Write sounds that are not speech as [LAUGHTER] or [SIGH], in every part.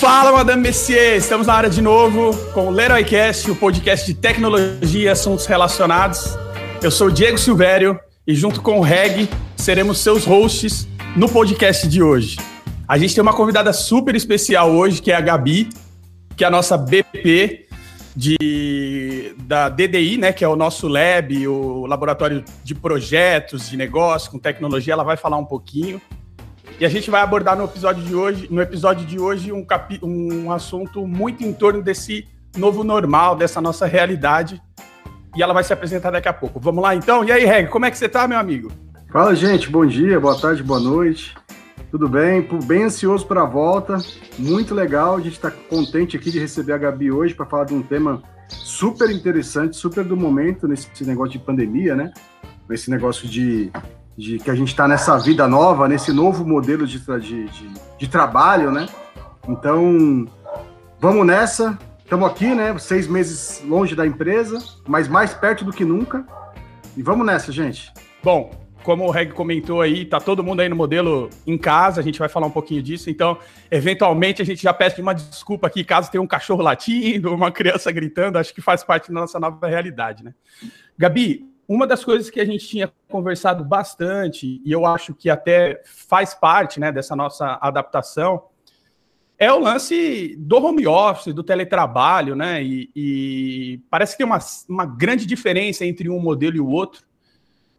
Fala, Madame Messier! Estamos na área de novo com o Leroycast, o podcast de tecnologia e assuntos relacionados. Eu sou o Diego Silvério e junto com o Reg seremos seus hosts no podcast de hoje. A gente tem uma convidada super especial hoje, que é a Gabi, que é a nossa BP de, da DDI, né, que é o nosso lab, o laboratório de projetos, de negócio, com tecnologia. Ela vai falar um pouquinho. E a gente vai abordar no episódio de hoje, no episódio de hoje um, capi, um assunto muito em torno desse novo normal, dessa nossa realidade. E ela vai se apresentar daqui a pouco. Vamos lá então? E aí, Reg, como é que você tá, meu amigo? Fala, gente. Bom dia, boa tarde, boa noite. Tudo bem? Bem ansioso para a volta. Muito legal. A gente está contente aqui de receber a Gabi hoje para falar de um tema super interessante, super do momento nesse negócio de pandemia, né? Nesse negócio de de que a gente está nessa vida nova, nesse novo modelo de, de, de, de trabalho, né? Então, vamos nessa. Estamos aqui, né? Seis meses longe da empresa, mas mais perto do que nunca. E vamos nessa, gente. Bom, como o Reg comentou aí, tá todo mundo aí no modelo em casa, a gente vai falar um pouquinho disso, então, eventualmente, a gente já pede uma desculpa aqui caso tenha um cachorro latindo, [LAUGHS] uma criança gritando, acho que faz parte da nossa nova realidade, né? Gabi, uma das coisas que a gente tinha conversado bastante, e eu acho que até faz parte né, dessa nossa adaptação, é o lance do home office, do teletrabalho, né? E, e, parece que tem uma, uma grande diferença entre um modelo e o outro.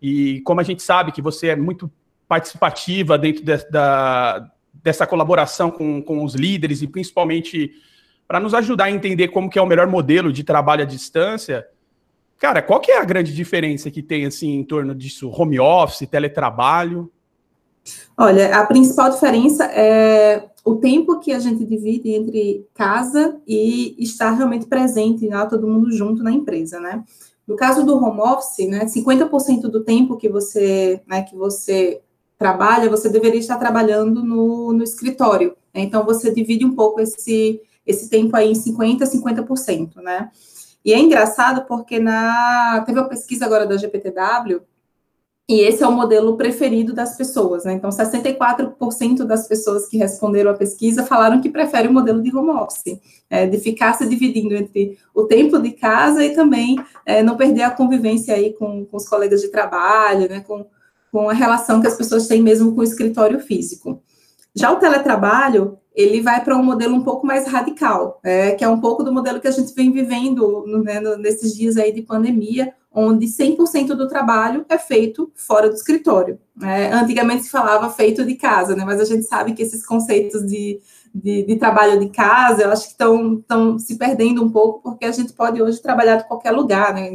E como a gente sabe que você é muito participativa dentro de, da, dessa colaboração com, com os líderes e principalmente para nos ajudar a entender como que é o melhor modelo de trabalho à distância, Cara, qual que é a grande diferença que tem assim em torno disso? Home office, teletrabalho? Olha, a principal diferença é o tempo que a gente divide entre casa e estar realmente presente, né, todo mundo junto na empresa, né? No caso do home office, né, 50% do tempo que você, né, que você trabalha, você deveria estar trabalhando no, no escritório. Né? Então, você divide um pouco esse, esse tempo aí em 50%, 50%, né? E é engraçado porque na teve uma pesquisa agora da GPTW e esse é o modelo preferido das pessoas, né? Então, 64% das pessoas que responderam à pesquisa falaram que preferem o modelo de home office, é, de ficar se dividindo entre o tempo de casa e também é, não perder a convivência aí com, com os colegas de trabalho, né? Com, com a relação que as pessoas têm mesmo com o escritório físico. Já o teletrabalho, ele vai para um modelo um pouco mais radical, é, que é um pouco do modelo que a gente vem vivendo né, nesses dias aí de pandemia, onde 100% do trabalho é feito fora do escritório. É, antigamente se falava feito de casa, né, mas a gente sabe que esses conceitos de, de, de trabalho de casa, eu acho que estão se perdendo um pouco, porque a gente pode hoje trabalhar de qualquer lugar, né,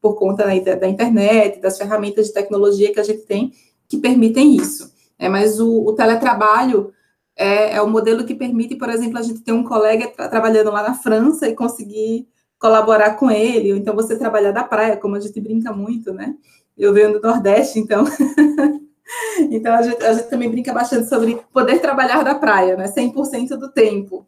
por conta né, da, da, internet, das ferramentas de tecnologia que a gente tem, que permitem isso. É, mas o, o teletrabalho é, é o modelo que permite, por exemplo, a gente ter um colega tra trabalhando lá na França e conseguir colaborar com ele, ou então você trabalhar da praia, como a gente brinca muito, né? Eu venho do Nordeste, então. [LAUGHS] então a gente, a gente, também brinca bastante sobre poder trabalhar da praia, né? 100% do tempo.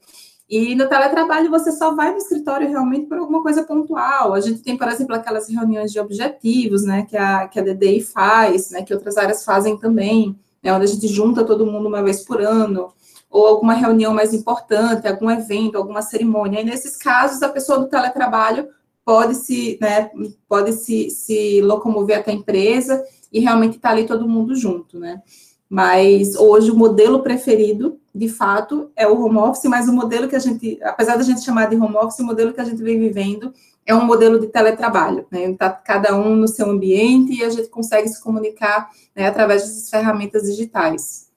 E no teletrabalho você só vai no escritório realmente por alguma coisa pontual. A gente tem, por exemplo, aquelas reuniões de objetivos, né? Que a, que a DDI faz, né? Que outras áreas fazem também né, onde a gente junta todo mundo uma vez por ano, ou alguma reunião mais importante, algum evento, alguma cerimônia. E nesses casos, a pessoa do teletrabalho pode se, né, pode se, se locomover até a empresa e realmente estar tá ali todo mundo junto, né? Mas hoje o modelo preferido, de fato, é o home office, mas o modelo que a gente, apesar da gente chamar de home office, o modelo que a gente vem vivendo é um modelo de teletrabalho, né? Está cada um no seu ambiente e a gente consegue se comunicar né, através dessas ferramentas digitais.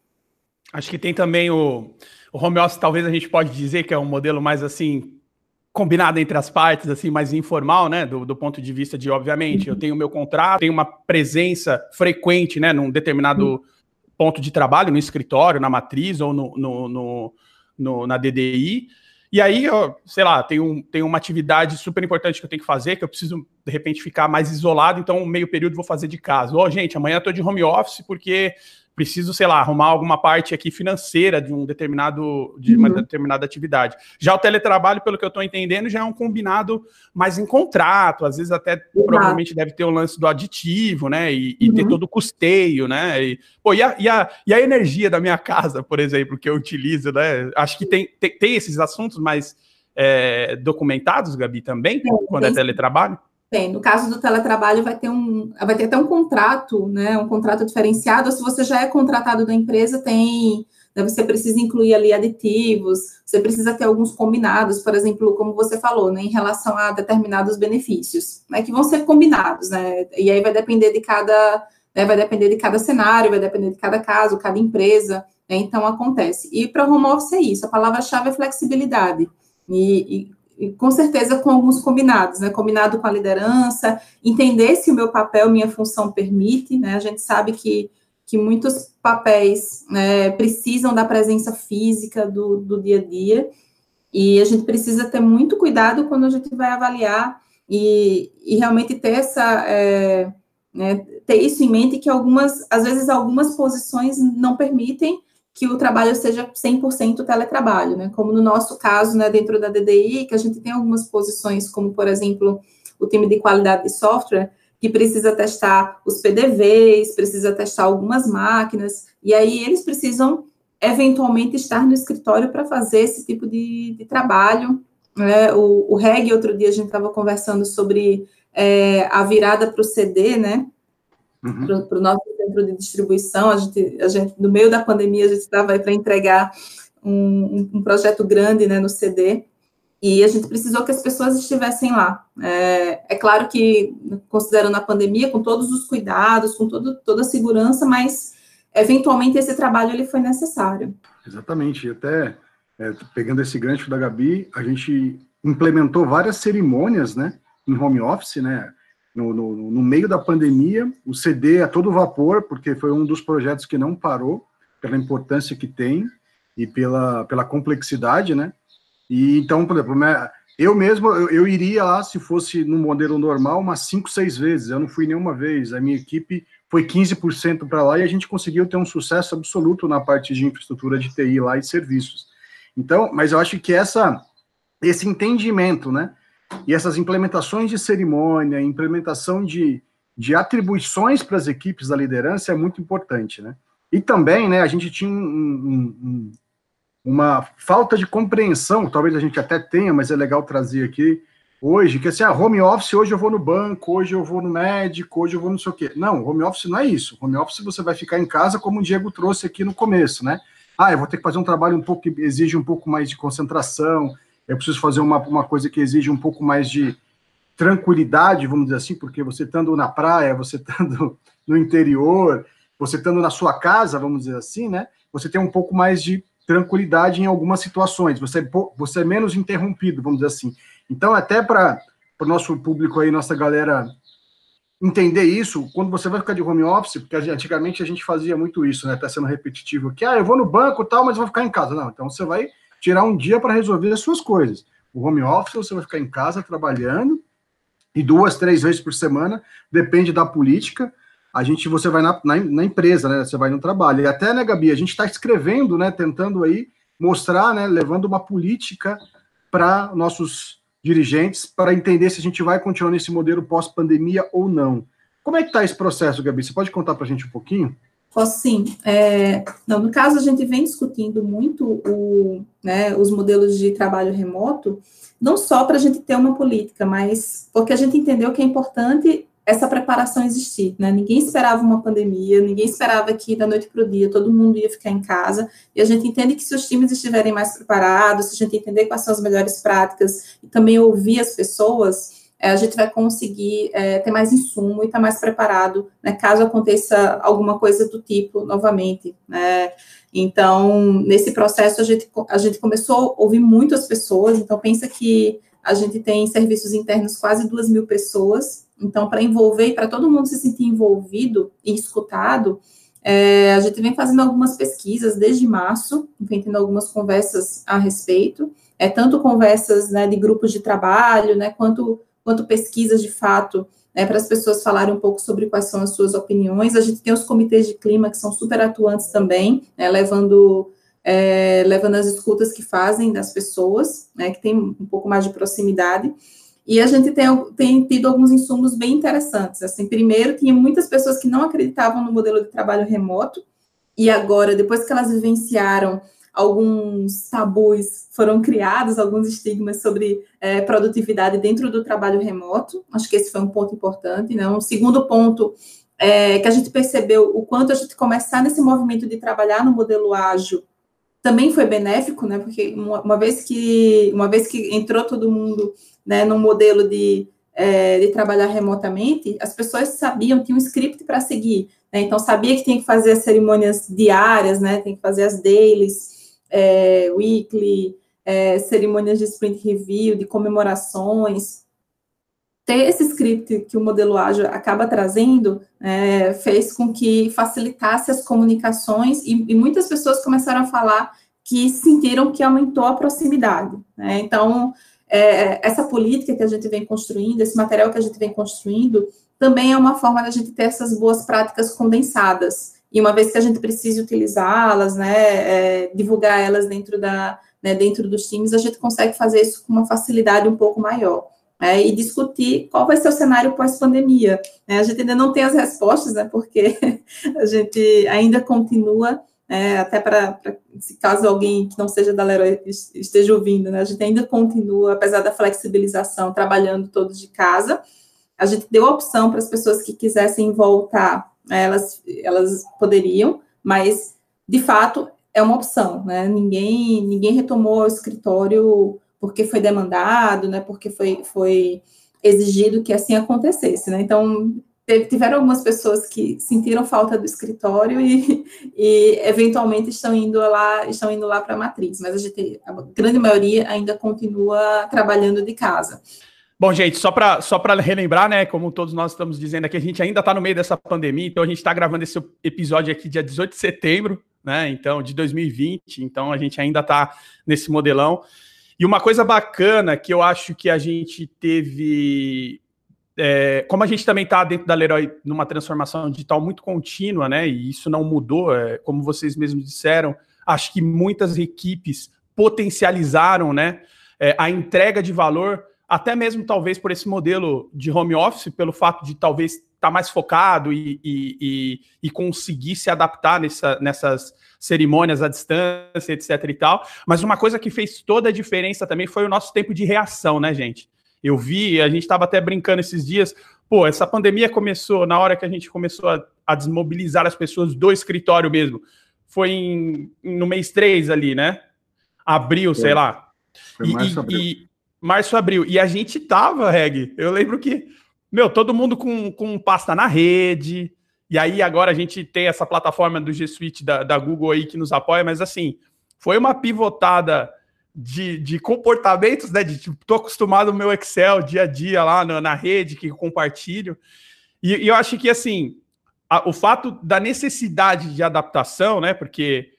Acho que tem também o, o home office, talvez a gente pode dizer que é um modelo mais assim combinado entre as partes, assim, mais informal, né? Do, do ponto de vista de, obviamente, eu tenho meu contrato, tenho uma presença frequente, né, num determinado uhum. Ponto de trabalho, no escritório, na matriz ou no, no, no, no na DDI. E aí, eu, sei lá, tem, um, tem uma atividade super importante que eu tenho que fazer, que eu preciso, de repente, ficar mais isolado, então, meio período vou fazer de casa. Ó, oh, gente, amanhã eu tô de home office porque preciso, sei lá, arrumar alguma parte aqui financeira de um determinado, de uma uhum. determinada atividade. Já o teletrabalho, pelo que eu estou entendendo, já é um combinado mais em contrato, às vezes até Exato. provavelmente deve ter o lance do aditivo, né? E, e uhum. ter todo o custeio, né? E, pô, e a, e, a, e a energia da minha casa, por exemplo, que eu utilizo, né? Acho que tem, tem, tem esses assuntos mais é, documentados, Gabi, também, tem, quando é tem. é teletrabalho? Tem. No caso do teletrabalho, vai ter um, vai ter até um contrato, né? Um contrato diferenciado. Se você já é contratado da empresa, tem. Né, você precisa incluir ali aditivos, você precisa ter alguns combinados, por exemplo, como você falou, né, em relação a determinados benefícios, né, que vão ser combinados, né? E aí vai depender de cada, né, vai depender de cada cenário, vai depender de cada caso, cada empresa, né, então acontece. E para home office é isso, a palavra-chave é flexibilidade. E, e com certeza com alguns combinados, né? Combinado com a liderança, entender se o meu papel, minha função permite, né? A gente sabe que, que muitos papéis né, precisam da presença física do, do dia a dia, e a gente precisa ter muito cuidado quando a gente vai avaliar e, e realmente ter essa. É, né, ter isso em mente que algumas, às vezes, algumas posições não permitem que o trabalho seja 100% teletrabalho, né? Como no nosso caso, né, dentro da DDI, que a gente tem algumas posições, como, por exemplo, o time de qualidade de software, que precisa testar os PDVs, precisa testar algumas máquinas, e aí eles precisam, eventualmente, estar no escritório para fazer esse tipo de, de trabalho. Né? O, o REG, outro dia, a gente estava conversando sobre é, a virada para o CD, né? Uhum. Para o nosso centro de distribuição. A gente, a gente, no meio da pandemia, a gente estava para entregar um, um, projeto grande né, no CD, e a gente precisou que as pessoas estivessem lá. É, é, claro que, considerando a pandemia, com todos os cuidados, com todo, toda a segurança, mas eventualmente esse trabalho ele foi necessário. Exatamente, até é, pegando esse gancho da Gabi, a gente implementou várias cerimônias, né, em home office, né, no, no, no, meio da pandemia, o CD a todo vapor, porque foi um dos projetos que não parou, pela importância que tem e pela, pela complexidade, né? E então, por exemplo, eu mesmo, eu, eu iria lá, se fosse no modelo normal, umas 5, 6 vezes, eu não fui nenhuma vez, a minha equipe foi 15% para lá e a gente conseguiu ter um sucesso absoluto na parte de infraestrutura de TI lá e serviços. Então, mas eu acho que essa, esse entendimento, né, e essas implementações de cerimônia, implementação de, de atribuições para as equipes da liderança é muito importante, né? E também, né, a gente tinha um, um, um, uma falta de compreensão, talvez a gente até tenha, mas é legal trazer aqui hoje, que assim, a ah, home office, hoje eu vou no banco, hoje eu vou no médico, hoje eu vou não sei o quê. Não, home office não é isso. Home office você vai ficar em casa, como o Diego trouxe aqui no começo, né? Ah, eu vou ter que fazer um trabalho um pouco que exige um pouco mais de concentração, eu preciso fazer uma, uma coisa que exige um pouco mais de tranquilidade, vamos dizer assim, porque você estando na praia, você estando [LAUGHS] no interior, você estando na sua casa, vamos dizer assim, né? Você tem um pouco mais de tranquilidade em algumas situações, você, é você é menos interrompido, vamos dizer assim. Então, até para o nosso público aí, nossa galera entender isso, quando você vai ficar de home office, porque antigamente a gente fazia muito isso, né? Tá sendo repetitivo, que ah, eu vou no banco tal, mas vou ficar em casa. Não, então você vai tirar um dia para resolver as suas coisas. O home office você vai ficar em casa trabalhando e duas, três vezes por semana, depende da política. A gente, você vai na, na, na empresa, né? Você vai no trabalho. E até, né, Gabi, a gente está escrevendo, né? Tentando aí mostrar, né? Levando uma política para nossos dirigentes para entender se a gente vai continuar nesse modelo pós-pandemia ou não. Como é que está esse processo, Gabi? Você pode contar para a gente um pouquinho? Posso sim. É, não, no caso, a gente vem discutindo muito o, né, os modelos de trabalho remoto, não só para a gente ter uma política, mas porque a gente entendeu que é importante essa preparação existir. Né? Ninguém esperava uma pandemia, ninguém esperava que da noite para o dia todo mundo ia ficar em casa, e a gente entende que se os times estiverem mais preparados, se a gente entender quais são as melhores práticas e também ouvir as pessoas, é, a gente vai conseguir é, ter mais insumo e estar tá mais preparado, né, caso aconteça alguma coisa do tipo novamente, né? Então, nesse processo, a gente, a gente começou a ouvir muitas pessoas, então pensa que a gente tem serviços internos quase duas mil pessoas, então, para envolver para todo mundo se sentir envolvido e escutado, é, a gente vem fazendo algumas pesquisas desde março, vem tendo algumas conversas a respeito, é tanto conversas né, de grupos de trabalho, né, quanto quanto pesquisas de fato é, para as pessoas falarem um pouco sobre quais são as suas opiniões. A gente tem os comitês de clima que são super atuantes também, né, levando, é, levando as escutas que fazem das pessoas, né, que tem um pouco mais de proximidade. E a gente tem, tem tido alguns insumos bem interessantes. Assim, primeiro, tinha muitas pessoas que não acreditavam no modelo de trabalho remoto, e agora, depois que elas vivenciaram alguns tabus foram criados, alguns estigmas sobre é, produtividade dentro do trabalho remoto. Acho que esse foi um ponto importante. Né? Um segundo ponto é que a gente percebeu o quanto a gente começar nesse movimento de trabalhar no modelo ágil também foi benéfico, né? Porque uma, uma vez que uma vez que entrou todo mundo né, no modelo de, é, de trabalhar remotamente, as pessoas sabiam, tinha um script para seguir. Né? Então sabia que tinha que fazer as cerimônias diárias, né? Tem que fazer as dailies é, weekly, é, cerimônias de sprint review, de comemorações. Ter esse script que o modelo ágil acaba trazendo é, fez com que facilitasse as comunicações e, e, muitas pessoas começaram a falar que sentiram que aumentou a proximidade. Né? Então, é, essa política que a gente vem construindo, esse material que a gente vem construindo, também é uma forma da gente ter essas boas práticas condensadas e uma vez que a gente precise utilizá-las, né, é, divulgar elas dentro, da, né, dentro dos times, a gente consegue fazer isso com uma facilidade um pouco maior. É, e discutir qual vai ser o cenário pós-pandemia. Né? A gente ainda não tem as respostas, né, porque [LAUGHS] a gente ainda continua, é, até para, se caso alguém que não seja da Leroy esteja ouvindo, né, a gente ainda continua, apesar da flexibilização, trabalhando todos de casa. A gente deu a opção para as pessoas que quisessem voltar elas, elas poderiam, mas de fato é uma opção, né? Ninguém, ninguém retomou o escritório porque foi demandado, né? Porque foi, foi exigido que assim acontecesse, né? Então tiveram algumas pessoas que sentiram falta do escritório e, [LAUGHS] e eventualmente estão indo lá, estão indo lá para a matriz, mas a gente, a grande maioria ainda continua trabalhando de casa. Bom, gente, só para só relembrar, né, como todos nós estamos dizendo aqui, a gente ainda está no meio dessa pandemia, então a gente está gravando esse episódio aqui dia 18 de setembro, né, então, de 2020, então a gente ainda está nesse modelão. E uma coisa bacana que eu acho que a gente teve, é, como a gente também está dentro da Leroy numa transformação digital muito contínua, né, e isso não mudou, é, como vocês mesmos disseram, acho que muitas equipes potencializaram, né, é, a entrega de valor até mesmo talvez por esse modelo de home office, pelo fato de talvez estar tá mais focado e, e, e, conseguir se adaptar nessa, nessas cerimônias à distância, etc e tal. Mas uma coisa que fez toda a diferença também foi o nosso tempo de reação, né, gente? Eu vi, a gente estava até brincando esses dias, pô, essa pandemia começou na hora que a gente começou a, a desmobilizar as pessoas do escritório mesmo. Foi em, no mês 3 ali, né? Abril, foi. sei lá. Foi mais e, março, abril. E a gente tava, Reg. Eu lembro que, meu, todo mundo com, com pasta na rede. E aí agora a gente tem essa plataforma do G Suite da, da Google aí que nos apoia, mas assim, foi uma pivotada de, de comportamentos, né? De tipo, tô acostumado no meu Excel dia a dia lá na, na rede que compartilho. E, e, eu acho que assim, a, o fato da necessidade de adaptação, né? Porque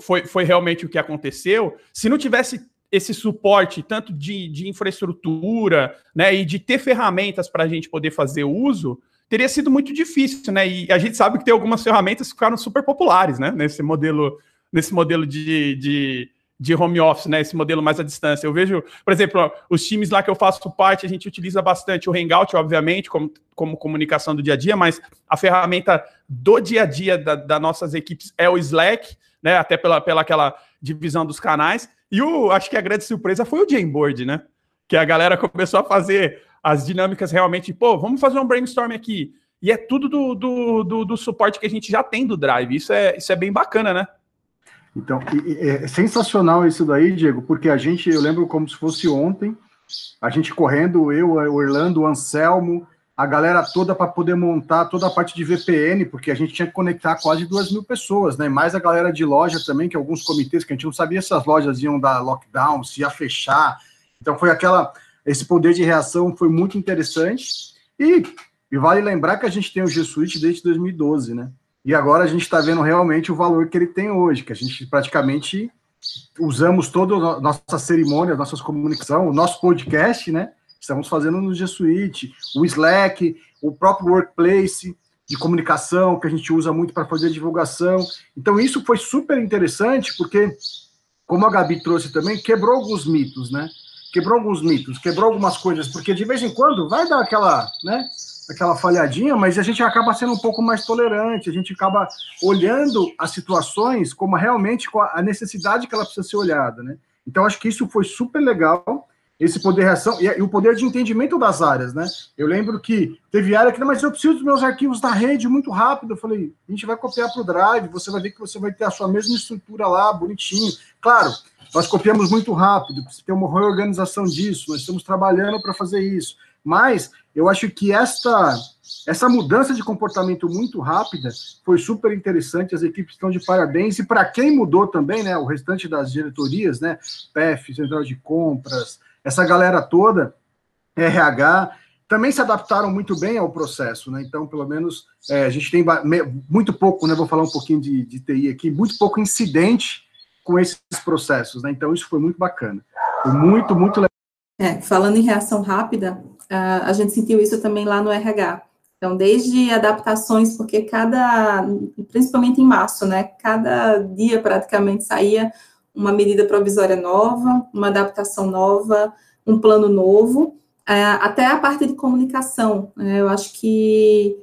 foi, foi realmente o que aconteceu. Se não tivesse esse suporte, tanto de, de infraestrutura, né, e de ter ferramentas para a gente poder fazer uso, teria sido muito difícil, né? E a gente sabe que tem algumas ferramentas que ficaram super populares, né? Nesse modelo, nesse modelo de, de, de home office, né? Esse modelo mais à distância. Eu vejo, por exemplo, os times lá que eu faço parte, a gente utiliza bastante o Hangout, obviamente, como, como comunicação do dia a dia, mas a ferramenta do dia a dia da, das nossas equipes é o Slack, né? Até pela, pela aquela divisão dos canais. E o, acho que a grande surpresa foi o Jamboard, né? Que a galera começou a fazer as dinâmicas realmente, pô, vamos fazer um brainstorm aqui. E é tudo do, do, do, do suporte que a gente já tem do Drive. Isso é, isso é bem bacana, né? Então, é sensacional isso daí, Diego, porque a gente, eu lembro como se fosse ontem, a gente correndo, eu, o Orlando, o Anselmo, a galera toda para poder montar toda a parte de VPN, porque a gente tinha que conectar quase duas mil pessoas, né? Mais a galera de loja também, que alguns comitês que a gente não sabia se as lojas iam dar lockdown, se ia fechar. Então foi aquela. Esse poder de reação foi muito interessante. E, e vale lembrar que a gente tem o G Suite desde 2012, né? E agora a gente está vendo realmente o valor que ele tem hoje, que a gente praticamente usamos toda a nossa cerimônia, nossas comunicação, o nosso podcast, né? Estamos fazendo no G Suite, o Slack, o próprio Workplace de comunicação que a gente usa muito para fazer divulgação. Então isso foi super interessante porque, como a Gabi trouxe também, quebrou alguns mitos, né? Quebrou alguns mitos, quebrou algumas coisas, porque de vez em quando vai dar aquela, né? aquela falhadinha, mas a gente acaba sendo um pouco mais tolerante, a gente acaba olhando as situações como realmente a necessidade que ela precisa ser olhada, né? Então, acho que isso foi super legal, esse poder de reação e, e, o poder de entendimento das áreas, né? Eu lembro que teve área que, mas eu preciso dos meus arquivos da rede muito rápido. Eu falei, a gente vai copiar para o Drive, você vai ver que você vai ter a sua mesma estrutura lá, bonitinho. Claro, nós copiamos muito rápido, precisa ter uma reorganização disso, nós estamos trabalhando para fazer isso. Mas eu acho que esta, essa mudança de comportamento muito rápida foi super interessante, as equipes estão de parabéns, e para quem mudou também, né, o restante das diretorias, né, PEF, Central de Compras, essa galera toda, RH, também se adaptaram muito bem ao processo, né? Então, pelo menos, é, a gente tem muito pouco, né? Vou falar um pouquinho de, de TI aqui, muito pouco incidente com esses processos, né? Então, isso foi muito bacana. Foi muito, muito legal. É, falando em reação rápida, a gente sentiu isso também lá no RH. Então, desde adaptações, porque cada, principalmente em março, né, cada dia praticamente saía uma medida provisória nova, uma adaptação nova, um plano novo, até a parte de comunicação. Né, eu acho que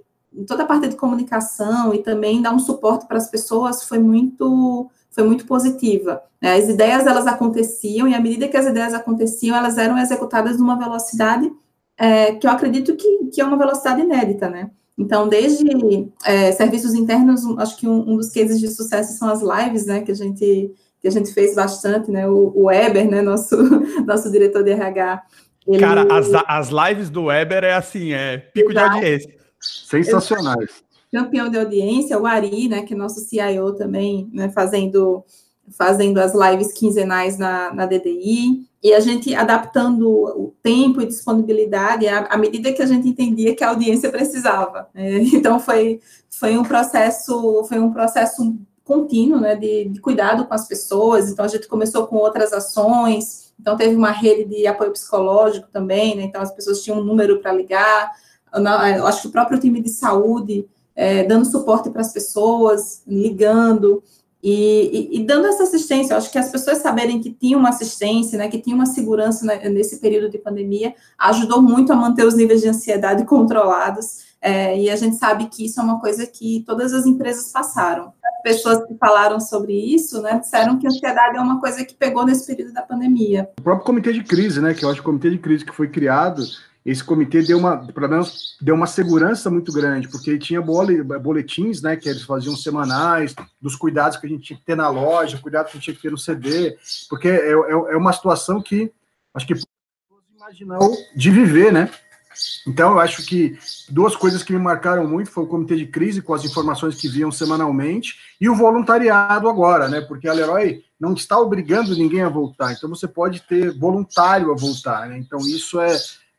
toda a parte de comunicação e também dar um suporte para as pessoas foi muito foi muito positiva. Né. As ideias elas aconteciam e à medida que as ideias aconteciam, elas eram executadas numa velocidade é, que eu acredito que, que é uma velocidade inédita, né? Então, desde é, serviços internos, acho que um, um, dos cases de sucesso são as lives, né, que a gente, que a gente fez bastante, né, o, o Weber, né, nosso, [LAUGHS] nosso diretor de RH. Ele... Cara, as, as lives do Weber é assim, é pico Exato. de audiência. Sensacionais. Campeão de audiência, o Ari, né, que é nosso CIO também, né, fazendo, fazendo as lives quinzenais na, na DDI e a gente adaptando o tempo e disponibilidade à, à, medida que a gente entendia que a audiência precisava. Né? [LAUGHS] Então foi, foi um processo foi um processo contínuo, né, de, de, cuidado com as pessoas. Então a gente começou com outras ações. Então teve uma rede de apoio psicológico também, né? Então as pessoas tinham um número para ligar. Eu acho que o próprio time de saúde é, dando suporte para as pessoas, ligando. E, e, e, dando essa assistência, eu acho que as pessoas saberem que tinha uma assistência, né, que tinha uma segurança nesse período de pandemia, ajudou muito a manter os níveis de ansiedade [LAUGHS] controlados. É, e a gente sabe que isso é uma coisa que todas as empresas passaram. As pessoas que falaram sobre isso, né, disseram que a ansiedade é uma coisa que pegou nesse período da pandemia. O próprio comitê de crise, né, que eu acho que o comitê de crise que foi criado esse comitê deu uma, pelo menos, deu uma segurança muito grande, porque tinha boletins, né, que eles faziam semanais, dos cuidados que a gente tinha que ter na loja, cuidados que a gente tinha que ter no CD, porque é, é, é uma situação que acho que imaginou de viver, né? Então, eu acho que duas coisas que me marcaram muito foi o comitê de crise, com as informações que viam semanalmente, e o voluntariado agora, né? Porque a Leroy não está obrigando ninguém a voltar, então você pode ter voluntário a voltar, né? Então, isso é,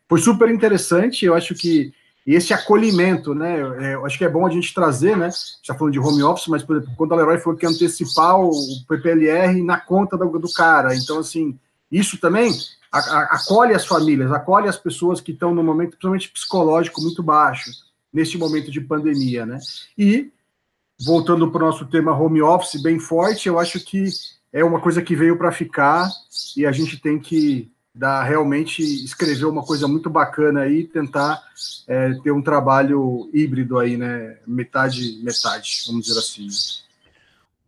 foi super interessante. Eu acho que esse acolhimento, né? É, eu acho que é bom a gente trazer, né? Já falando de home office, mas, por exemplo, quando a Leroy falou que antecipar o PPLR na conta do, do cara. Então, assim, isso também acolhe as famílias, acolhe as pessoas que estão no momento, principalmente psicológico, muito baixo, neste momento de pandemia, né? E, voltando para o nosso tema home office bem forte, eu acho que é uma coisa que veio para ficar e a gente tem que da realmente escrever uma coisa muito bacana aí, tentar é, ter um trabalho híbrido aí, né? Metade, metade, vamos dizer assim. Né?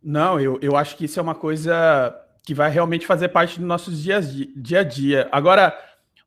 Não, eu, eu acho que isso é uma coisa que vai realmente fazer parte dos nossos dias, dia a dia. Agora,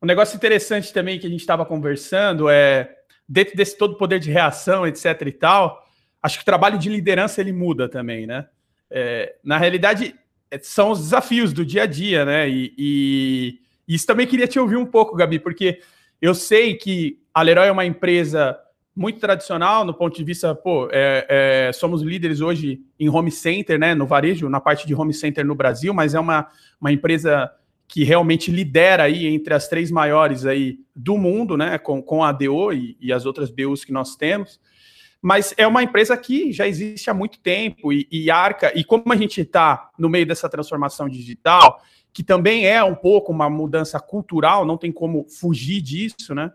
um negócio interessante também que a gente estava conversando é, dentro desse todo poder de reação, etc e tal, acho que o trabalho de liderança ele muda também, né? É, na realidade, é, são os desafios do dia a dia, né? E, e isso também queria te ouvir um pouco, Gabi, porque eu sei que a Leroy é uma empresa muito tradicional no ponto de vista, pô, é, é, somos líderes hoje em home center, né, no varejo, na parte de home center no Brasil, mas é uma, uma empresa que realmente lidera aí entre as três maiores aí do mundo, né, com, com a DO e, e as outras BUs que nós temos. Mas é uma empresa que já existe há muito tempo e, e arca, e como a gente está no meio dessa transformação digital, que também é um pouco uma mudança cultural, não tem como fugir disso, né?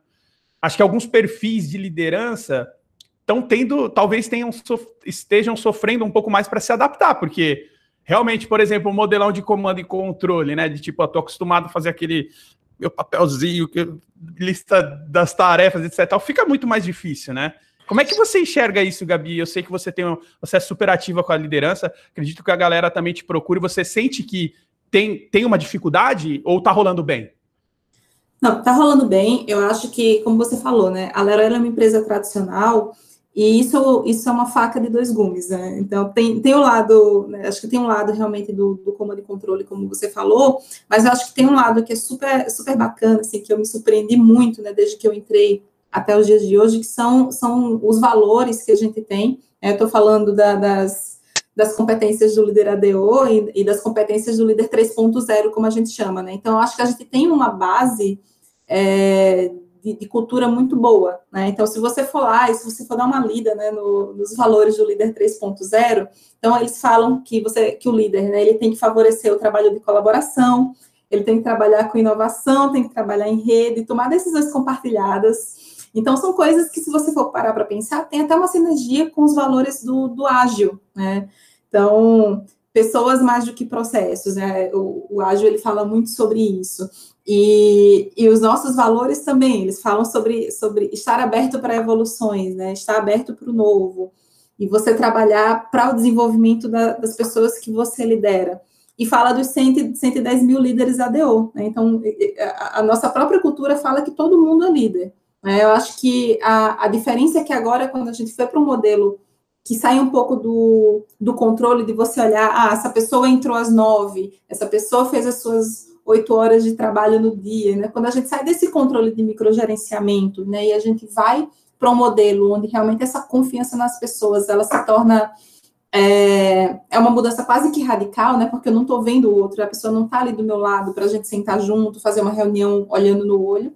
Acho que alguns perfis de liderança estão tendo, talvez tenham, estejam sofrendo um pouco mais para se adaptar, porque realmente, por exemplo, o modelão de comando e controle, né? De tipo, eu tô acostumado a fazer aquele meu papelzinho, lista das tarefas, etc. Fica muito mais difícil, né? Como é que você enxerga isso, Gabi? Eu sei que você tem, você é super ativa com a liderança. Acredito que a galera também te procura. Você sente que tem, tem uma dificuldade ou tá rolando bem? Não, tá rolando bem. Eu acho que, como você falou, né? A Leroy é uma empresa tradicional e isso, isso é uma faca de dois gumes, né? Então, tem, tem o lado, né, acho que tem um lado realmente do, do comando e controle, como você falou, mas eu acho que tem um lado que é super, super bacana, assim, que eu me surpreendi muito, né, desde que eu entrei até os dias de hoje, que são, são os valores que a gente tem. Né? Estou falando da, das, das competências do líder ADO e, e das competências do líder 3.0, como a gente chama, né? Então, acho que a gente tem uma base é, de, de, cultura muito boa, né? Então, se você for lá e se você for dar uma lida, né, no, nos valores do líder 3.0, então eles falam que você, que o líder, né, ele tem que favorecer o trabalho de colaboração, ele tem que trabalhar com inovação, tem que trabalhar em rede, tomar decisões compartilhadas. Então, são coisas que, se você for parar para pensar, tem até uma sinergia com os valores do, do ágil, né? Então, pessoas mais do que processos, né? O, o ágil, ele fala muito sobre isso. E, e os nossos valores também, eles falam sobre, sobre estar aberto para evoluções, né? estar aberto para o novo, e você trabalhar para o desenvolvimento da, das pessoas que você lidera. E fala dos 100, 110 mil líderes ADO. Né? Então, a, a, nossa própria cultura fala que todo mundo é líder. Né? Eu acho que a, a diferença é que agora, quando a gente foi para um modelo que sai um pouco do, do controle de você olhar, ah, essa pessoa entrou às nove, essa pessoa fez as suas oito horas de trabalho no dia, né? Quando a gente sai desse controle de microgerenciamento, né, e a gente vai para um modelo onde realmente essa confiança nas pessoas, ela se torna é, é uma mudança quase que radical, né? Porque eu não estou vendo o outro, a pessoa não está ali do meu lado para a gente sentar junto, fazer uma reunião olhando no olho.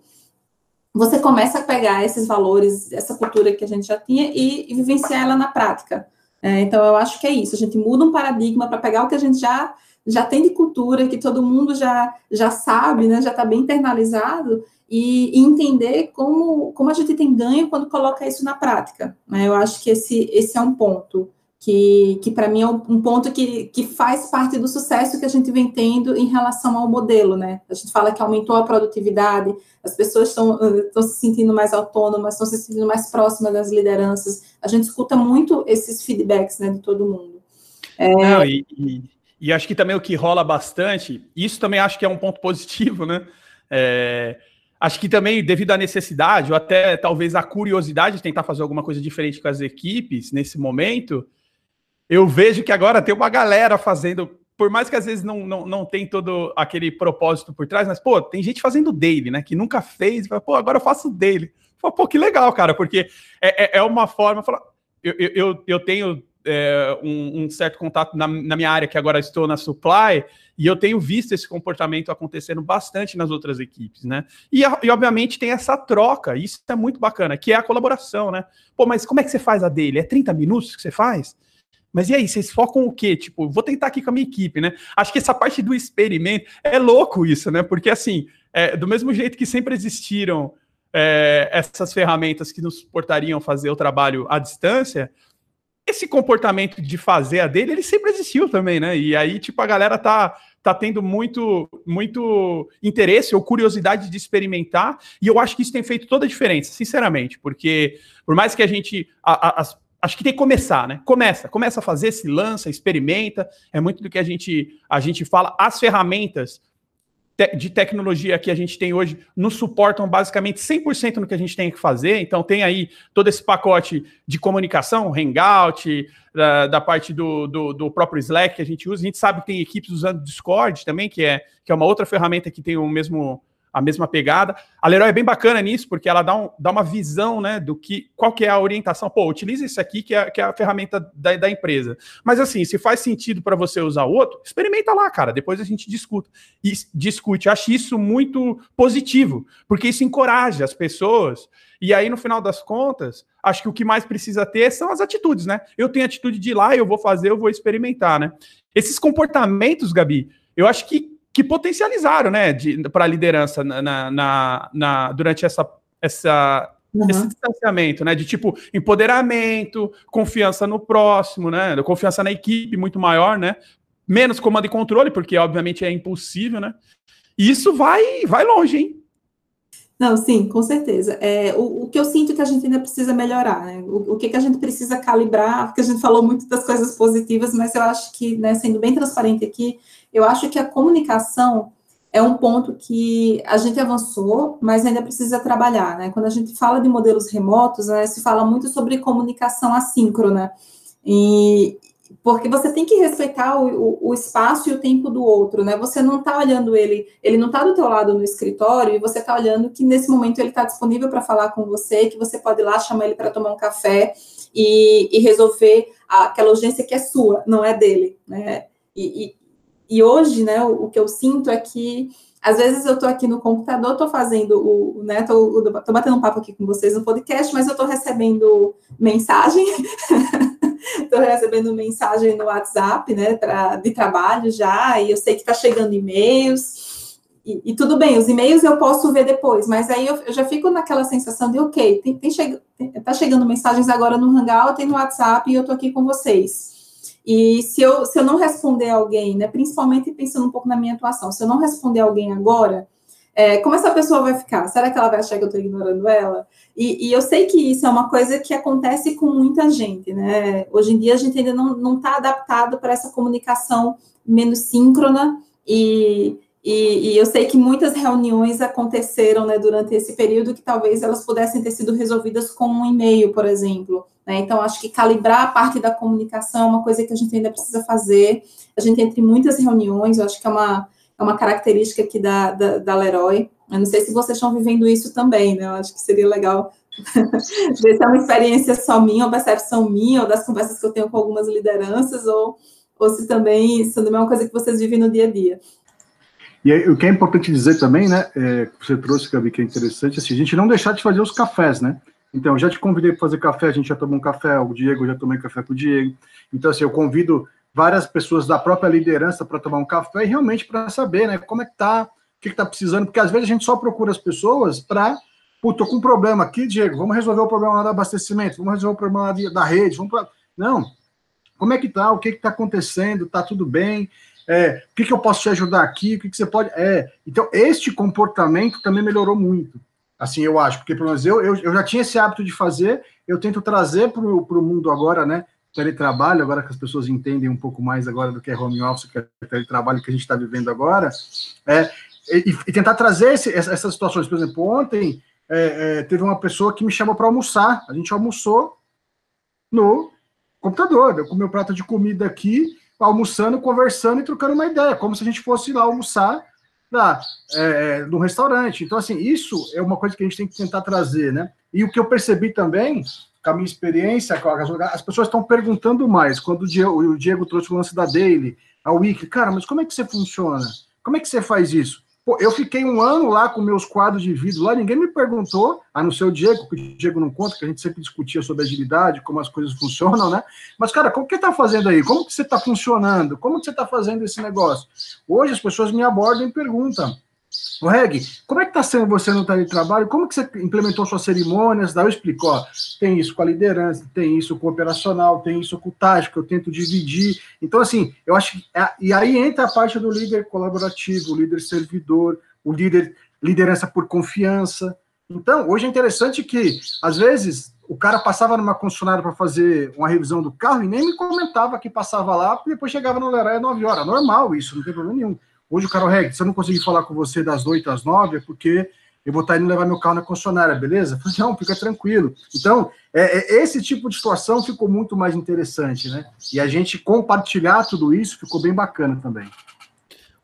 Você começa a pegar esses valores, essa cultura que a gente já tinha e, e vivenciar ela na prática. É, então, eu acho que é isso. A gente muda um paradigma para pegar o que a gente já já tem de cultura, que todo mundo já, já sabe, né, já está bem internalizado, e, e, entender como, como a gente tem ganho quando coloca isso na prática. Né? Eu acho que esse, esse é um ponto que, que para mim é um, ponto que, que faz parte do sucesso que a gente vem tendo em relação ao modelo, né? A gente fala que aumentou a produtividade, as pessoas estão se sentindo mais autônomas, estão se sentindo mais próximas das lideranças. A gente escuta muito esses feedbacks né, de todo mundo. É... Não, e, e e acho que também o que rola bastante, isso também acho que é um ponto [LAUGHS] positivo, né? É, acho que também, devido à necessidade, ou até talvez a curiosidade de tentar fazer alguma coisa diferente com as equipes nesse momento, eu vejo que agora tem uma galera fazendo, por mais que às vezes não, não, não tem todo aquele propósito por trás, mas, pô, tem gente fazendo daily, né? Que nunca fez, pô, agora eu faço daily. Pô, que legal, cara, porque é, é, é uma forma. Eu, eu, eu tenho é, um, um, certo contato na, na, minha área, que agora estou na supply, e eu tenho visto esse comportamento acontecendo bastante nas outras equipes, né? E, e, obviamente tem essa troca, isso é muito bacana, que é a colaboração, né? Pô, mas como é que você faz a dele? É 30 minutos que você faz? Mas e aí, vocês focam o quê? Tipo, vou tentar aqui com a minha equipe, né? Acho que essa parte do experimento é louco isso, né? Porque assim, é, do mesmo jeito que sempre existiram é, essas ferramentas que nos portariam fazer o trabalho à distância, esse comportamento de fazer a dele, ele sempre existiu também, né? E aí, tipo, a galera tá, tá tendo muito, muito interesse ou curiosidade de experimentar, e eu acho que isso tem feito toda a diferença, sinceramente, porque por mais que a gente. A, a, acho que tem que começar, né? Começa, começa a fazer, se lança, experimenta. É muito do que a gente, a gente fala. As ferramentas de tecnologia que a gente tem hoje nos suportam basicamente 100% no que a gente tem que fazer. Então, tem aí todo esse pacote de comunicação, Hangout, da, da parte do, do, do, próprio Slack que a gente usa. A gente sabe que tem equipes usando Discord também, que é, que é uma outra ferramenta que tem o mesmo a mesma pegada. A Leroy é bem bacana nisso, porque ela dá, um, dá uma visão, né, do que, qual que é a orientação. Pô, utiliza isso aqui, que é, que é a ferramenta da, da empresa. Mas assim, se faz sentido para você usar outro, experimenta lá, cara. Depois a gente discuta. E discute. Acho isso muito positivo, porque isso encoraja as pessoas. E aí, no final das contas, acho que o que mais precisa ter são as atitudes, né? Eu tenho atitude de ir lá, eu vou fazer, eu vou experimentar, né? Esses comportamentos, Gabi, eu acho que que potencializaram, né, para a liderança na, na, na, durante essa, essa Uhum. Esse distanciamento, né? De tipo empoderamento, confiança no próximo, né? Confiança na equipe muito maior, né? Menos comando e controle, porque obviamente é impossível, né? E isso vai, vai longe, hein? Não, sim, com certeza. É, o, o, que eu sinto que a gente ainda precisa melhorar, né? O, o que, que a gente precisa calibrar, porque a gente falou muito das coisas positivas, mas eu acho que, né, sendo bem transparente aqui, eu acho que a comunicação é um ponto que a gente avançou, mas ainda precisa trabalhar, né? Quando a gente fala de modelos remotos, né, se fala muito sobre comunicação assíncrona, e porque você tem que respeitar o, o, o espaço e o tempo do outro, né? Você não está olhando ele, ele não está do teu lado no escritório e você está olhando que nesse momento ele está disponível para falar com você, que você pode ir lá chamar ele para tomar um café e, e resolver aquela urgência que é sua, não é dele, né? E, e, e hoje, né, o, o, que eu sinto é que às vezes eu estou aqui no computador, estou fazendo o, né, tô, batendo um papo aqui com vocês no podcast, mas eu estou recebendo mensagem, [LAUGHS] estou recebendo mensagem no WhatsApp, né, pra, de trabalho já, e eu sei que está chegando e-mails, e, e, tudo bem, os e-mails eu posso ver depois, mas aí eu, eu já fico naquela sensação de, ok, tem, tem che, tá chegando mensagens agora no Hangout, tem no WhatsApp, e eu estou aqui com vocês. E se eu, se eu não responder alguém, né, principalmente pensando um pouco na minha atuação, se eu não responder alguém agora, é, como essa pessoa vai ficar? Será que ela vai achar que eu estou ignorando ela? E, e, eu sei que isso é uma coisa que acontece com muita gente, né? Hoje em dia a gente ainda não está adaptado para essa comunicação menos síncrona e, e, e, eu sei que muitas reuniões aconteceram né, durante esse período que talvez elas pudessem ter sido resolvidas com um e-mail, por exemplo. Né? Então, acho que calibrar a parte da comunicação é uma coisa que a gente ainda precisa fazer. A gente entre muitas reuniões, eu acho que é uma, é uma característica aqui da, da, da Leroy. Eu não sei se vocês estão vivendo isso também, né? Eu acho que seria legal [LAUGHS] ver se é uma experiência só minha, ou percepção minha, ou das conversas que eu tenho com algumas lideranças, ou, ou se também isso também é uma coisa que vocês vivem no dia a dia. E aí, o que é importante dizer também, né, é, você trouxe, Gabi, que é interessante, assim, a gente não deixar de fazer os cafés, né? Então, eu já te convidei para fazer café, a gente já tomou um café, o Diego, eu já tomei café com o Diego. Então, assim, eu convido várias pessoas da própria liderança para tomar um café e realmente para saber, né, como é que tá, o que, que tá precisando, porque às vezes a gente só procura as pessoas para, pô, tô com um problema aqui, Diego, vamos resolver o problema lá do abastecimento, vamos resolver o problema lá da rede, vamos pra... Não, como é que tá, o que que tá acontecendo, tá tudo bem, é, o que, que eu posso te ajudar aqui, o que, que você pode. É, então, este comportamento também melhorou muito. Assim, eu acho, porque pelo menos eu, eu, eu já tinha esse hábito de fazer, eu tento trazer para o mundo agora, né? Teletrabalho, agora que as pessoas entendem um pouco mais agora do que é home office, que é teletrabalho que a gente está vivendo agora, é, e, e tentar trazer esse, essas situações. Por exemplo, ontem é, é, teve uma pessoa que me chamou para almoçar, a gente almoçou no computador, eu comi o prato de comida aqui, almoçando, conversando e trocando uma ideia, como se a gente fosse lá almoçar lá, é, no restaurante. Então, assim, isso é uma coisa que a gente tem que tentar trazer, né? E o que eu percebi também, com a minha experiência, as pessoas estão perguntando mais. Quando o Diego, o Diego trouxe o lance da Daily, a Wiki, cara, mas como é que você funciona? Como é que você faz isso? Pô, eu fiquei um ano lá com meus quadros de vidro lá, ninguém me perguntou, a não ser o Diego, que o Diego não conta, que a gente sempre discutia sobre agilidade, como as coisas funcionam, né? Mas, cara, como que tá fazendo aí? Como que você está funcionando? Como que você está fazendo esse negócio? Hoje as pessoas me abordam e perguntam. O Reg, como é que está sendo você no teletrabalho? Como que você implementou suas cerimônias? Daí eu explico, ó, tem isso com a liderança, tem isso com o operacional, tem isso com o tático, eu tento dividir. Então, assim, eu acho que... É, e aí entra a parte do líder colaborativo, o líder servidor, o líder liderança por confiança. Então, hoje é interessante que, às vezes, o cara passava numa concessionária para fazer uma revisão do carro e nem me comentava que passava lá, e depois chegava no Leroy às 9 horas. Normal isso, não tem problema nenhum. Hoje Carol Reg, se eu não conseguir falar com você das 8 às 9, é porque eu vou estar indo levar meu carro na concessionária, beleza? Falei, [LAUGHS] não, fica tranquilo. Então, é, é, esse tipo de situação ficou muito mais interessante, né? E a gente compartilhar tudo isso ficou bem bacana também.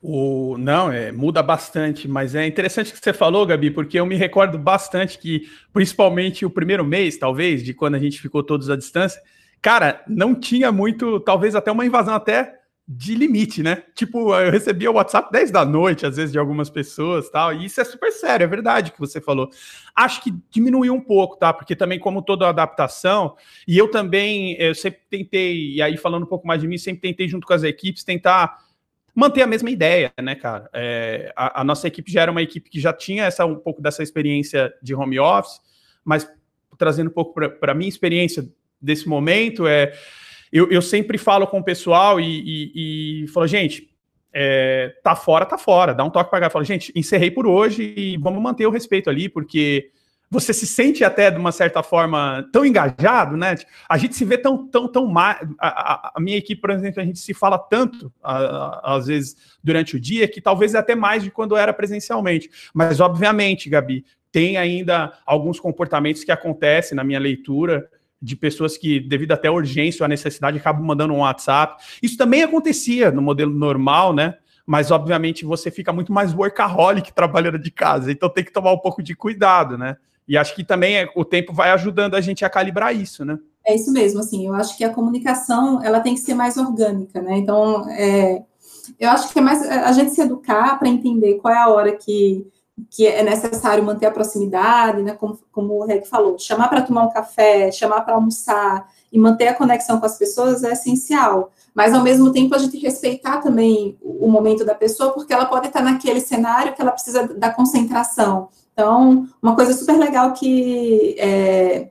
O, não, é, muda bastante, mas é interessante que você falou, Gabi, porque eu me recordo bastante que, principalmente o primeiro mês, talvez, de quando a gente ficou todos à distância, cara, não tinha muito, talvez até uma invasão até de limite, né? Tipo, eu recebia o WhatsApp 10 da noite, às vezes, de algumas pessoas tal, e isso é super sério, é verdade que você falou. Acho que diminuiu um pouco, tá? Porque também, como toda adaptação, e eu também, eu sempre tentei, e aí falando um pouco mais de mim, sempre tentei, junto com as equipes, tentar manter a mesma ideia, né, cara? É, a, a, nossa equipe já era uma equipe que já tinha essa, um pouco dessa experiência de home office, mas trazendo um pouco para a minha experiência desse momento, é, eu, eu sempre falo com o pessoal e, e, e falo, gente, é, tá fora, tá fora, dá um toque para cá, fala, gente, encerrei por hoje e vamos manter o respeito ali, porque você se sente até de uma certa forma tão engajado, né? A gente se vê tão, tão, tão mais. A, a, minha equipe, por exemplo, a gente se fala tanto, a, às vezes, durante o dia, que talvez até mais de quando era presencialmente. Mas, obviamente, Gabi, tem ainda alguns comportamentos que acontecem na minha leitura de pessoas que, devido até a urgência ou a necessidade, acabam mandando um WhatsApp. Isso também acontecia no modelo normal, né? Mas, obviamente, você fica muito mais workaholic trabalhando de casa, então tem que tomar um pouco de cuidado, né? E acho que também é, o tempo vai ajudando a gente a calibrar isso, né? É isso mesmo, assim, eu acho que a comunicação, ela tem que ser mais orgânica, né? Então, é, eu acho que é mais a gente se educar para entender qual é a hora que, que é necessário manter a proximidade, né? Como, como o Reg falou, chamar para tomar um café, chamar para almoçar e manter a conexão com as pessoas é essencial. Mas, ao mesmo tempo, a gente respeitar também o momento da pessoa, porque ela pode estar naquele cenário que ela precisa da concentração. Então, uma coisa super legal que, é,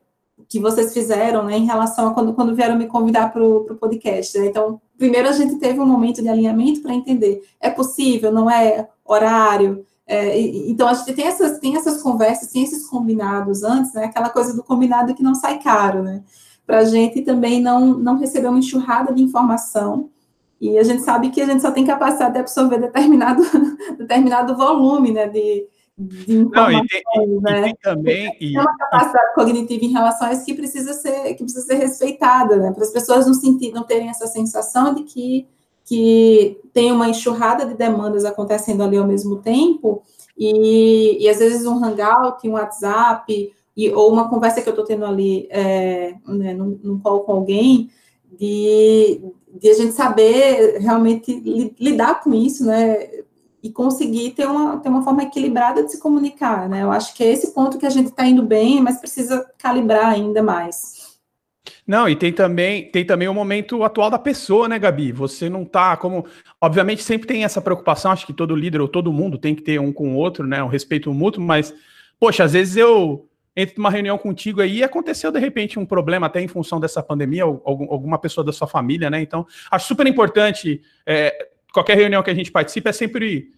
que vocês fizeram, né, em relação a quando, quando vieram me convidar para o podcast. Né? Então, primeiro a gente teve um momento de alinhamento para entender, é possível, não é horário, é, então, a gente tem essas, tem essas conversas, tem esses combinados antes, né? Aquela coisa do combinado que não sai caro, né? Para a gente também não, não receber uma enxurrada de informação. E a gente sabe que a gente só tem capacidade de absorver determinado, [LAUGHS] determinado volume, né? De, de informações, Não, e tem, né? E tem também e, uma capacidade cognitiva em relação a isso que precisa ser que precisa ser respeitada, né? Para as pessoas não sentir, não terem essa sensação de que que tem uma enxurrada de demandas acontecendo ali ao mesmo tempo e, e às vezes um hangout, um WhatsApp e, ou uma conversa que eu estou tendo ali é, né, num, num call com alguém de, de a gente saber realmente lidar com isso, né? e conseguir ter uma, ter uma forma equilibrada de se comunicar, né? Eu acho que é esse ponto que a gente está indo bem, mas precisa calibrar ainda mais. Não, e tem também, tem também o momento atual da pessoa, né, Gabi? Você não tá como. Obviamente, sempre tem essa preocupação, acho que todo líder ou todo mundo tem que ter um com o outro, né? Um respeito mútuo, mas, poxa, às vezes eu entro numa reunião contigo aí e aconteceu de repente um problema, até em função dessa pandemia, ou alguma pessoa da sua família, né? Então, acho super importante. É, qualquer reunião que a gente participa é sempre.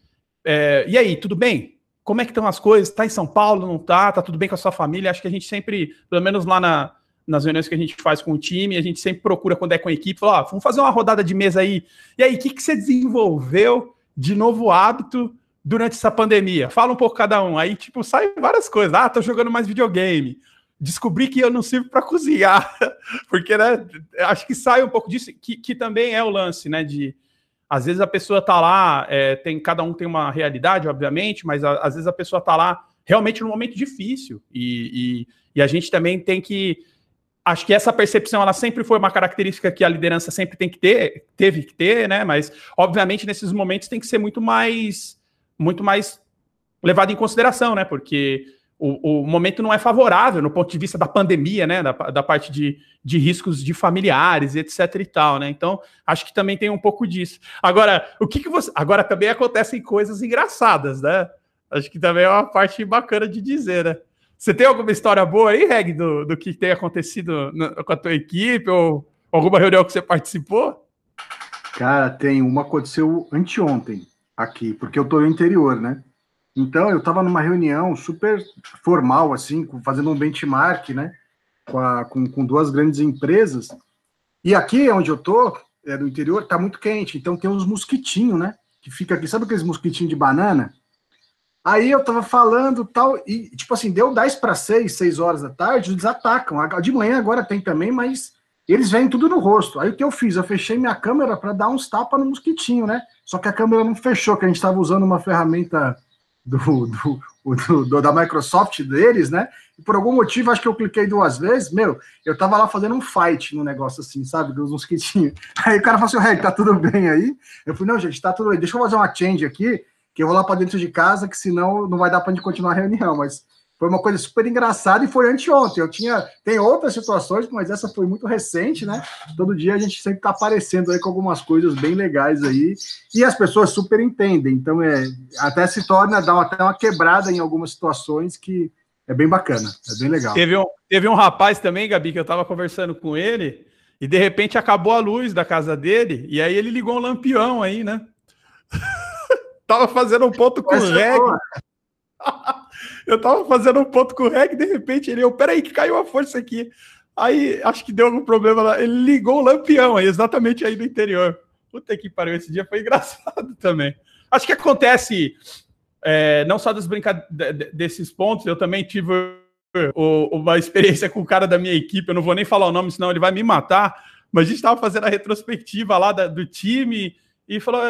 É, e aí, tudo bem? Como é que estão as coisas? Está em São Paulo? Não está? Tá tudo bem com a sua família? Acho que a gente sempre, pelo menos lá na, nas reuniões que a gente faz com o time, a gente sempre procura quando é com a equipe, fala, ah, vamos fazer uma rodada de mesa aí. E aí, o que, que você desenvolveu de novo hábito durante essa pandemia? Fala um pouco cada um. Aí, tipo, sai várias coisas. Ah, tô jogando mais videogame. Descobri que eu não sirvo para cozinhar. [LAUGHS] Porque, né, acho que sai um pouco disso, que, que também é o lance, né, de às vezes a pessoa está lá, é, tem cada um tem uma realidade, obviamente, mas a, às vezes a pessoa está lá realmente num momento difícil e, e, e, a gente também tem que acho que essa percepção ela sempre foi uma característica que a liderança sempre tem que ter, teve que ter, né? Mas obviamente nesses momentos tem que ser muito mais muito mais levado em consideração, né? Porque o, o, momento não é favorável no ponto de vista da pandemia, né? Da, da parte de, de riscos de familiares, etc. e tal, né? Então, acho que também tem um pouco disso. Agora, o que, que você. Agora também acontecem coisas engraçadas, né? Acho que também é uma parte bacana de dizer, né? Você tem alguma história boa aí, Reg, do, do que tem acontecido com a tua equipe ou alguma reunião que você participou? Cara, tem. Uma aconteceu anteontem aqui, porque eu tô no interior, né? Então, eu estava numa reunião super formal, assim, fazendo um benchmark, né, com, a, com, com, duas grandes empresas. E aqui, onde eu tô, é, no interior, tá muito quente, então tem uns mosquitinhos, né, que fica aqui, sabe aqueles mosquitinhos de banana? Aí eu tava falando tal, e tipo assim, deu 10 para 6, 6 horas da tarde, eles atacam. De manhã agora tem também, mas eles vêm tudo no rosto. Aí o que eu fiz? Eu fechei minha câmera para dar uns tapas no mosquitinho, né? Só que a câmera não fechou, que a gente estava usando uma ferramenta do, do, do, da Microsoft deles, né? E por algum motivo, acho que eu cliquei duas vezes, meu, eu tava lá fazendo um fight no negócio assim, sabe? Dos mosquitinhos. [LAUGHS] Aí o cara falou assim, Reg, tá tudo bem aí? Eu falei, não, gente, tá tudo bem, deixa eu fazer uma change aqui, que eu vou lá para dentro de casa, que senão não vai dar pra gente continuar a reunião, mas foi uma coisa super engraçada e foi anteontem. Eu tinha. Tem outras situações, mas essa foi muito recente, né? Todo dia a gente sempre está aparecendo aí com algumas coisas bem legais aí. E as pessoas super entendem. Então, é, até se torna, dá até uma quebrada em algumas situações que é bem bacana, é bem legal. Teve um, teve um rapaz também, Gabi, que eu estava conversando com ele, e de repente acabou a luz da casa dele, e aí ele ligou um lampião aí, né? [LAUGHS] tava fazendo um ponto com o reggae. [LAUGHS] eu tava fazendo um ponto com o reggae, de repente ele, eu, peraí, que caiu a força aqui. Aí acho que deu algum problema lá. Ele ligou o lampião aí, exatamente aí no interior. Puta que pariu, esse dia foi [LAUGHS] engraçado também. Acho que acontece é, não só das brincadeiras desses pontos, eu também tive uma experiência com o cara da minha equipe, eu não vou nem falar o nome, senão ele vai me matar, mas a gente estava fazendo a retrospectiva lá da, do time e falou: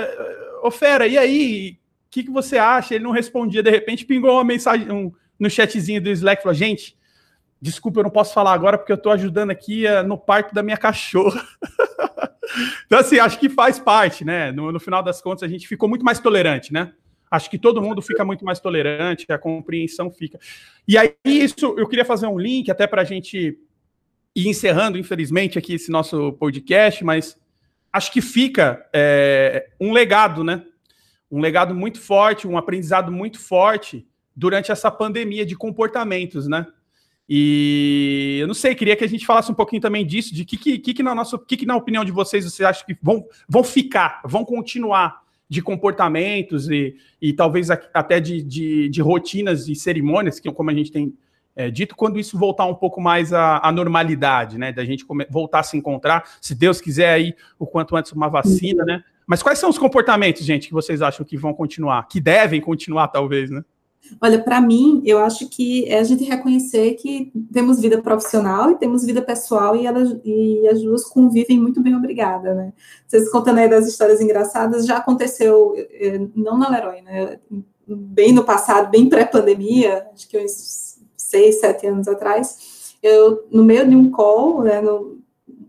Ô Fera, e aí? O que, que você acha? Ele não respondia, de repente pingou uma mensagem um, no chatzinho do Slack, falou: gente, desculpa, eu não posso falar agora porque eu estou ajudando aqui uh, no parto da minha cachorra. [LAUGHS] então, assim, acho que faz parte, né? No, no final das contas, a gente ficou muito mais tolerante, né? Acho que todo mundo fica muito mais tolerante, a compreensão fica. E aí, isso, eu queria fazer um link até para a gente ir encerrando, infelizmente, aqui esse nosso podcast, mas acho que fica é, um legado, né? Um legado muito forte, um aprendizado muito forte durante essa pandemia de comportamentos, né? E eu não sei, queria que a gente falasse um pouquinho também disso, de que, que, que, na nossa, que, que na opinião de vocês vocês acham que vão, vão ficar, vão continuar de comportamentos e, e talvez até de, de, de rotinas e cerimônias, que como a gente tem é, dito, quando isso voltar um pouco mais à, à normalidade, né? Da gente voltar a se encontrar, se Deus quiser aí, o quanto antes uma vacina, né? Mas quais são os comportamentos, gente, que vocês acham que vão continuar, que devem continuar, talvez, né? Olha, para mim, eu acho que é a gente reconhecer que temos vida profissional e temos vida pessoal e, elas, e as duas convivem muito bem, obrigada, né? Vocês contando aí das histórias engraçadas, já aconteceu, eh, não na Leroy, né? Bem no passado, bem pré-pandemia, acho que uns seis, sete anos atrás, eu, no meio de um call, né, no,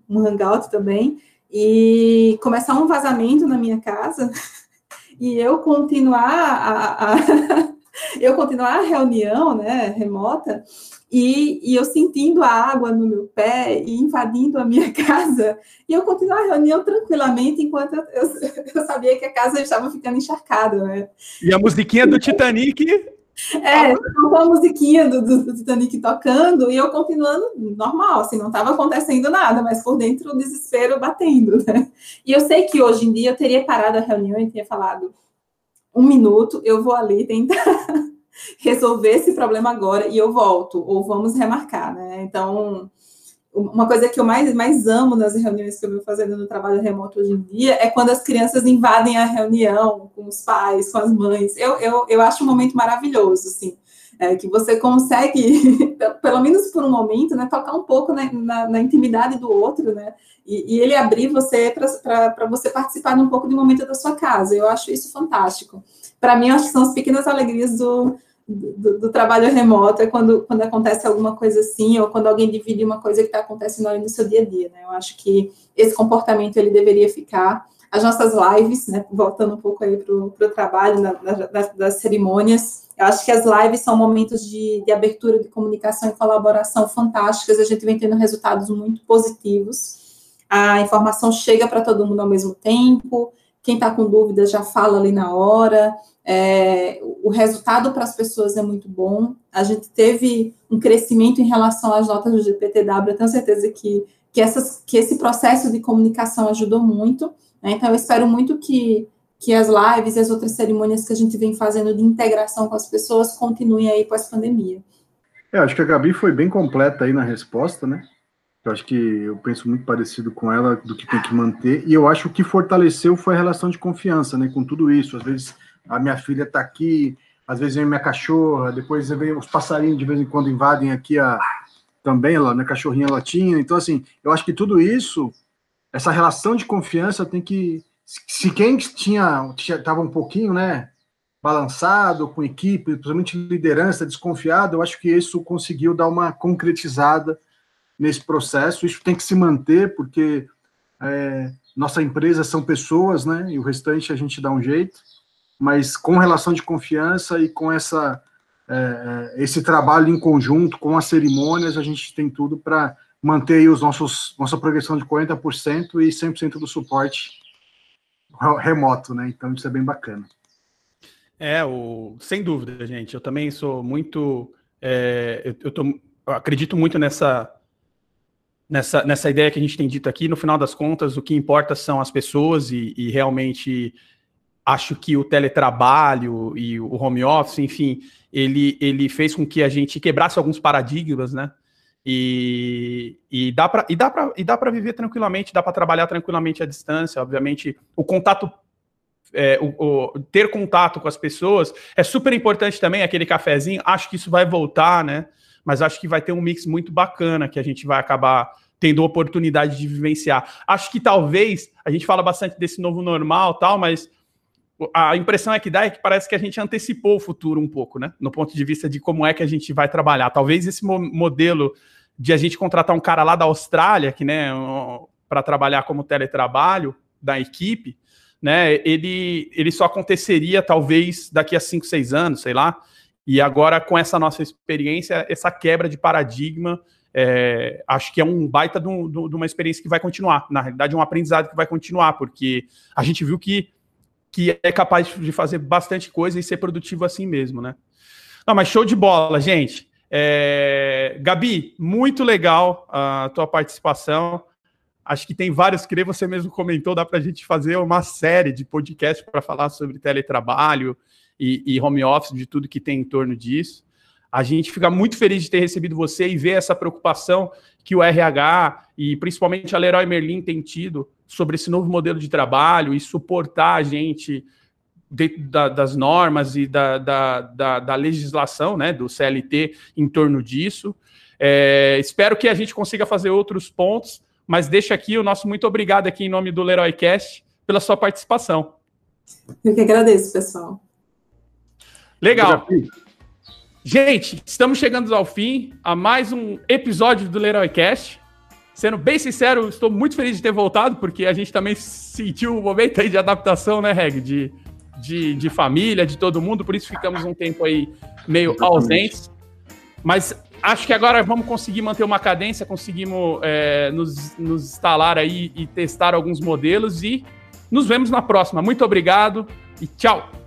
um hangout também, e começar um vazamento na minha casa, [LAUGHS] e eu continuar a, a [LAUGHS] eu continuar a reunião, né, remota, e, e, eu sentindo a água no meu pé e invadindo a minha [LAUGHS] casa, e eu continuar a reunião tranquilamente, enquanto eu, eu, eu sabia que a casa estava ficando encharcada, né. E a musiquinha do Titanic... É, com a musiquinha do, do, do, Titanic tocando, e eu continuando normal, assim, não estava acontecendo nada, mas por dentro o desespero batendo, né. E eu sei que hoje em dia eu teria parado a reunião e teria falado um minuto, eu vou ali tentar [LAUGHS] resolver esse problema agora e eu volto, ou vamos remarcar, né? Então, uma coisa que eu mais, mais amo nas reuniões que eu venho fazendo no trabalho remoto hoje em dia é quando as crianças invadem a reunião com os pais, com as mães. Eu, eu, eu acho um momento maravilhoso, assim é, que você consegue, [LAUGHS] pelo menos por um momento, né, tocar um pouco né, na, na, intimidade do outro, né, e, e ele abrir você para você participar de um pouco do momento da sua casa. Eu acho isso fantástico. Para mim, acho que são as pequenas alegrias do, do, do, trabalho remoto, é quando, quando acontece alguma coisa assim, ou quando alguém divide uma coisa que está acontecendo ali no seu dia a dia, né, eu acho que esse comportamento, ele deveria ficar, as nossas lives, né, voltando um pouco aí para o trabalho, na, na, das cerimônias, eu acho que as lives são momentos de, de abertura de comunicação e colaboração fantásticas. A gente vem tendo resultados muito positivos. A informação chega para todo mundo ao mesmo tempo. Quem está com dúvidas já fala ali na hora. É, o resultado para as pessoas é muito bom. A gente teve um crescimento em relação às notas do GPTW. Eu tenho certeza que, que, essas, que esse processo de comunicação ajudou muito. Né? Então, eu espero muito que que as lives e as outras cerimônias que a gente vem fazendo de integração com as pessoas continuem aí pós-pandemia. É, acho que a Gabi foi bem completa aí na resposta, né? Eu acho que eu penso muito parecido com ela do que tem que manter. E eu acho que o que fortaleceu foi a relação de confiança, né? Com tudo isso. Às vezes a minha filha está aqui, às vezes vem minha cachorra, depois vem os passarinhos de vez em quando invadem aqui a também ela, minha cachorrinha latinha. Então, assim, eu acho que tudo isso, essa relação de confiança tem que se quem tinha estava um pouquinho, né, balançado com equipe, principalmente liderança desconfiado, eu acho que isso conseguiu dar uma concretizada nesse processo. Isso tem que se manter porque é, nossa empresa são pessoas, né, e o restante a gente dá um jeito. Mas com relação de confiança e com essa é, é esse trabalho em conjunto com as cerimônias, a gente tem tudo para manter aí os nossos, nossa progressão de 40% e 100% do suporte remoto, né? Então isso é bem bacana. É, o, sem dúvida, gente. Eu também sou muito. É, eu, eu, tô, eu acredito muito nessa, nessa, nessa ideia que a gente tem dito aqui. No final das contas, o que importa são as pessoas e, e realmente acho que o teletrabalho e o home office, enfim, ele, ele fez com que a gente quebrasse alguns paradigmas, né? E, e dá para e dá para e dá para viver tranquilamente, dá para trabalhar tranquilamente à distância. Obviamente, o contato é, o, o, ter contato com as pessoas é super importante também, aquele cafezinho. Acho que isso vai voltar, né? Mas acho que vai ter um mix muito bacana que a gente vai acabar tendo oportunidade de vivenciar. Acho que talvez a gente fala bastante desse novo normal, tal, mas a impressão é que dá é que parece que a gente antecipou o futuro um pouco, né? No ponto de vista de como é que a gente vai trabalhar. Talvez esse mo modelo de a gente contratar um cara lá da Austrália, que né, para trabalhar como teletrabalho da equipe, né? Ele, ele só aconteceria talvez daqui a 5, 6 anos, sei lá. E agora, com essa nossa experiência, essa quebra de paradigma, é, acho que é um baita de, um, de, uma experiência que vai continuar. Na realidade, é um aprendizado que vai continuar, porque a gente viu que, que é capaz de fazer bastante coisa e ser produtivo assim mesmo, né? Não, mas show de bola, gente. É, Gabi, muito legal a tua participação. Acho que tem vários, que você mesmo comentou, dá para a gente fazer uma série de podcasts para falar sobre teletrabalho e, e, home office, de tudo que tem em torno disso. A gente fica muito feliz de ter recebido você e ver essa preocupação que o RH e principalmente a Leroy Merlin tem tido sobre esse novo modelo de trabalho e suportar a gente dentro da, das normas e da, da, da, da, legislação, né, do CLT em torno disso. É, espero que a gente consiga fazer outros pontos mas deixa aqui o nosso muito obrigado aqui em nome do Leroycast pela sua participação. Eu que agradeço, pessoal. Legal. Gente, estamos chegando ao fim a mais um episódio do Leroycast. Sendo bem sincero, estou muito feliz de ter voltado, porque a gente também sentiu o um momento aí de adaptação, né, Reg? De, de, de família, de todo mundo, por isso ficamos um tempo aí meio Exatamente. ausentes. Mas acho que agora vamos conseguir manter uma cadência, conseguimos é, nos, nos instalar aí e testar alguns modelos e nos vemos na próxima. Muito obrigado e tchau!